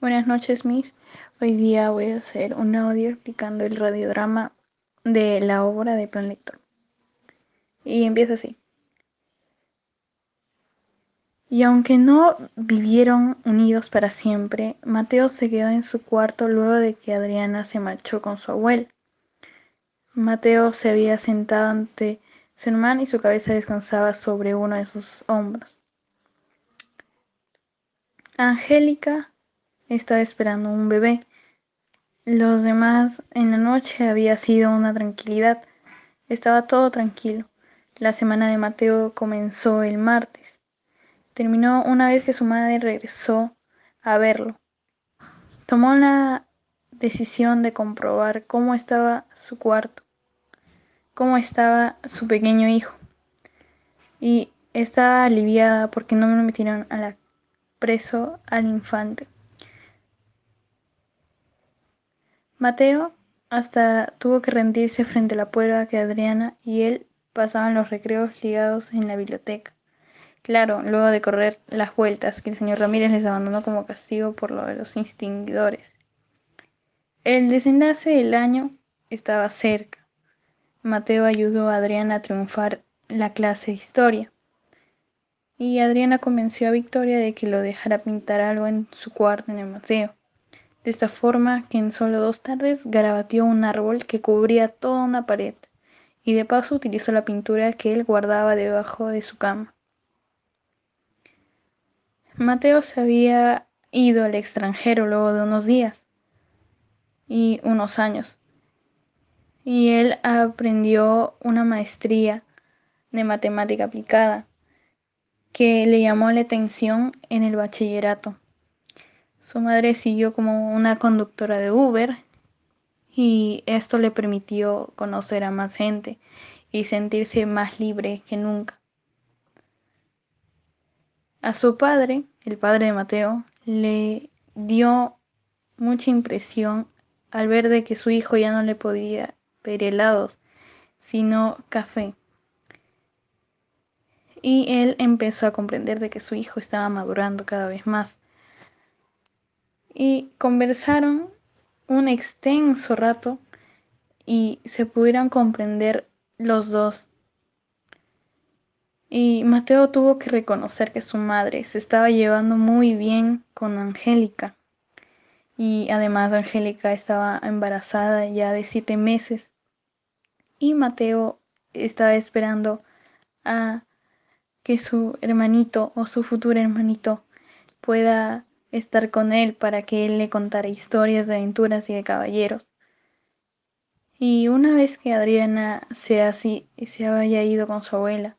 Buenas noches, Miss. Hoy día voy a hacer un audio explicando el radiodrama de la obra de Plan Lector. Y empieza así. Y aunque no vivieron unidos para siempre, Mateo se quedó en su cuarto luego de que Adriana se marchó con su abuela. Mateo se había sentado ante su hermano y su cabeza descansaba sobre uno de sus hombros. Angélica estaba esperando un bebé. Los demás en la noche había sido una tranquilidad. Estaba todo tranquilo. La semana de Mateo comenzó el martes. Terminó una vez que su madre regresó a verlo. Tomó la decisión de comprobar cómo estaba su cuarto, cómo estaba su pequeño hijo. Y estaba aliviada porque no me metieron a la preso al infante. Mateo hasta tuvo que rendirse frente a la prueba que Adriana y él pasaban los recreos ligados en la biblioteca. Claro, luego de correr las vueltas que el señor Ramírez les abandonó como castigo por lo de los extinguidores. El desenlace del año estaba cerca. Mateo ayudó a Adriana a triunfar la clase de historia. Y Adriana convenció a Victoria de que lo dejara pintar algo en su cuarto en el Mateo de esta forma que en solo dos tardes garabateó un árbol que cubría toda una pared, y de paso utilizó la pintura que él guardaba debajo de su cama. Mateo se había ido al extranjero luego de unos días y unos años, y él aprendió una maestría de matemática aplicada que le llamó la atención en el bachillerato. Su madre siguió como una conductora de Uber y esto le permitió conocer a más gente y sentirse más libre que nunca. A su padre, el padre de Mateo, le dio mucha impresión al ver de que su hijo ya no le podía pedir helados, sino café. Y él empezó a comprender de que su hijo estaba madurando cada vez más y conversaron un extenso rato y se pudieron comprender los dos. Y Mateo tuvo que reconocer que su madre se estaba llevando muy bien con Angélica. Y además Angélica estaba embarazada ya de siete meses. Y Mateo estaba esperando a que su hermanito o su futuro hermanito pueda estar con él para que él le contara historias de aventuras y de caballeros. Y una vez que Adriana se, así, se había ido con su abuela,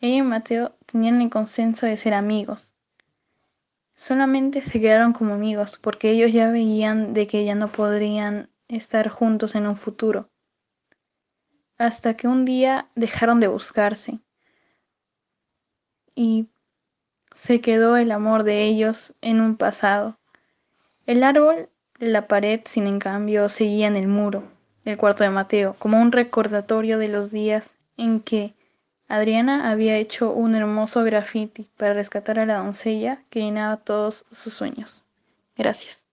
ella y Mateo tenían el consenso de ser amigos. Solamente se quedaron como amigos porque ellos ya veían de que ya no podrían estar juntos en un futuro. Hasta que un día dejaron de buscarse. Y se quedó el amor de ellos en un pasado. El árbol de la pared, sin en cambio, seguía en el muro del cuarto de Mateo, como un recordatorio de los días en que Adriana había hecho un hermoso graffiti para rescatar a la doncella que llenaba todos sus sueños. Gracias.